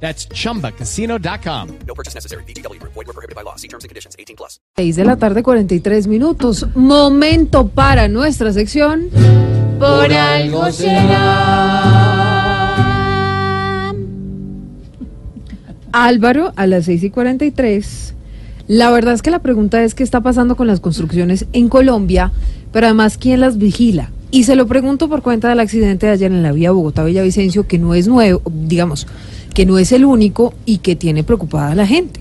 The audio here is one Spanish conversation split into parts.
That's chumbacasino.com. No purchase necessary. BGW. Void were prohibited by law. See terms and conditions. 18 plus. 6 de la tarde, 43 minutos. Momento para nuestra sección. Por algo será. Álvaro, a las 6 y 43. La verdad es que la pregunta es qué está pasando con las construcciones en Colombia, pero además quién las vigila. Y se lo pregunto por cuenta del accidente de ayer en la vía Bogotá-Villavicencio, que no es nuevo, digamos, que no es el único y que tiene preocupada a la gente.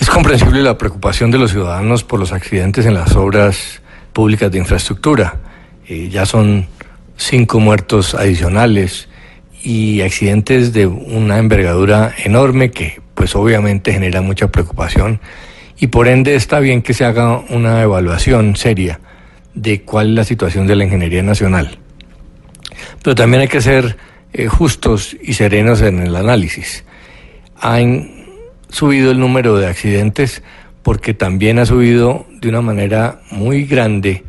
Es comprensible la preocupación de los ciudadanos por los accidentes en las obras públicas de infraestructura. Eh, ya son cinco muertos adicionales y accidentes de una envergadura enorme que pues obviamente genera mucha preocupación y por ende está bien que se haga una evaluación seria de cuál es la situación de la ingeniería nacional. Pero también hay que ser eh, justos y serenos en el análisis. Han subido el número de accidentes porque también ha subido de una manera muy grande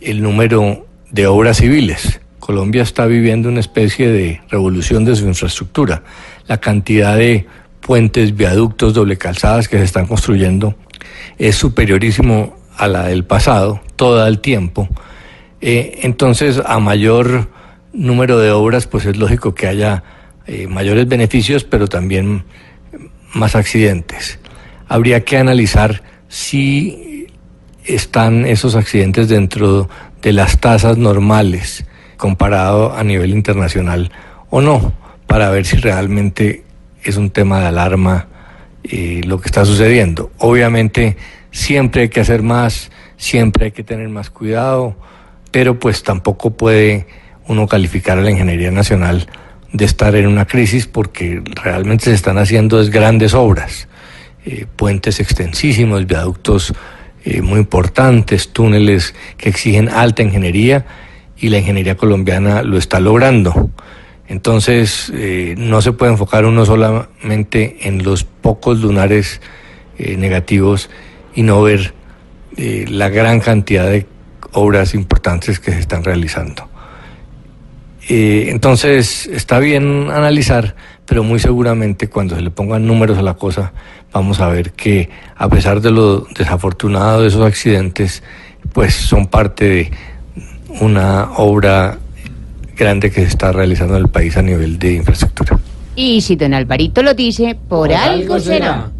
el número de obras civiles. Colombia está viviendo una especie de revolución de su infraestructura. La cantidad de puentes, viaductos, doble calzadas que se están construyendo es superiorísimo a la del pasado, todo el tiempo. Eh, entonces, a mayor número de obras, pues es lógico que haya eh, mayores beneficios, pero también más accidentes. Habría que analizar si están esos accidentes dentro de las tasas normales comparado a nivel internacional o no, para ver si realmente es un tema de alarma eh, lo que está sucediendo. Obviamente siempre hay que hacer más, siempre hay que tener más cuidado, pero pues tampoco puede uno calificar a la ingeniería nacional de estar en una crisis porque realmente se están haciendo grandes obras, eh, puentes extensísimos, viaductos eh, muy importantes, túneles que exigen alta ingeniería y la ingeniería colombiana lo está logrando. Entonces, eh, no se puede enfocar uno solamente en los pocos lunares negativos y no ver la gran cantidad de obras importantes que se están realizando. Eh, entonces, está bien analizar, pero muy seguramente cuando se le pongan números a la cosa, vamos a ver que a pesar de lo desafortunado de esos accidentes, pues son parte de una obra grande que se está realizando en el país a nivel de infraestructura. Y si don Alvarito lo dice, por, algo será.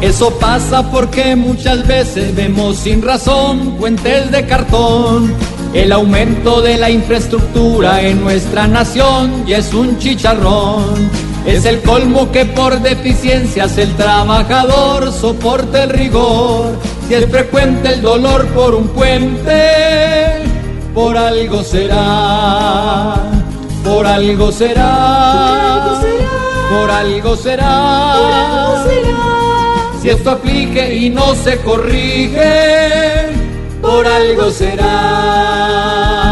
Eso pasa porque muchas veces vemos sin razón puentes de cartón el aumento de la infraestructura en nuestra nación y es un chicharrón. Es el colmo que por deficiencias el trabajador soporte el rigor. Si es frecuente el dolor por un puente, por algo será, por algo será, por algo será. Si esto aplique y no se corrige, por algo será.